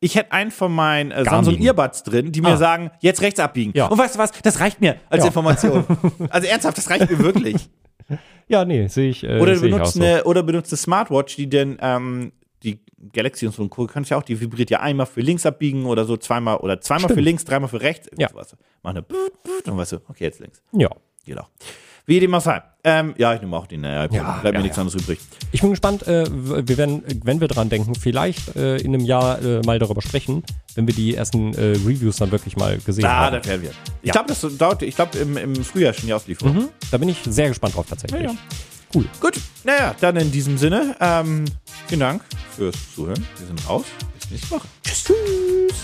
Ich hätte einen von meinen äh. Samsung Earbuds drin, die mir Ah. sagen, jetzt rechts abbiegen. Ja. Und weißt du was? Das reicht mir als Ja. Information. also ernsthaft, das reicht mir wirklich. Ja, nee, sehe ich. Äh, Oder sehe ich benutzt so. eine, oder benutzt eine Smartwatch, die denn ähm, die Galaxy und so und Co. kannst ja auch, die vibriert ja einmal für links abbiegen oder so zweimal oder zweimal für Stimmt. links, dreimal für rechts. Ja. Sowas. Mach eine und weißt du, okay, jetzt links. Ja. Geht auch. Wie dem auch sei. Ähm, ja, ich nehme auch den äh. Ja, Bleibt mir ja, nichts ja. anderes übrig. Ich bin gespannt, äh, wir werden, wenn wir dran denken, vielleicht äh, in einem Jahr äh, mal darüber sprechen, wenn wir die ersten äh, Reviews dann wirklich mal gesehen Ah, haben. das werden wir. Ich Ja. glaube, das dauert, ich glaube, im, im Frühjahr schon die Auslieferung. Mhm. Da bin ich sehr gespannt drauf tatsächlich. Cool. Gut, naja, dann in diesem Sinne, ähm, Vielen Dank fürs Zuhören. Wir sind raus. Bis nächste Woche. Tschüss. Tschüss.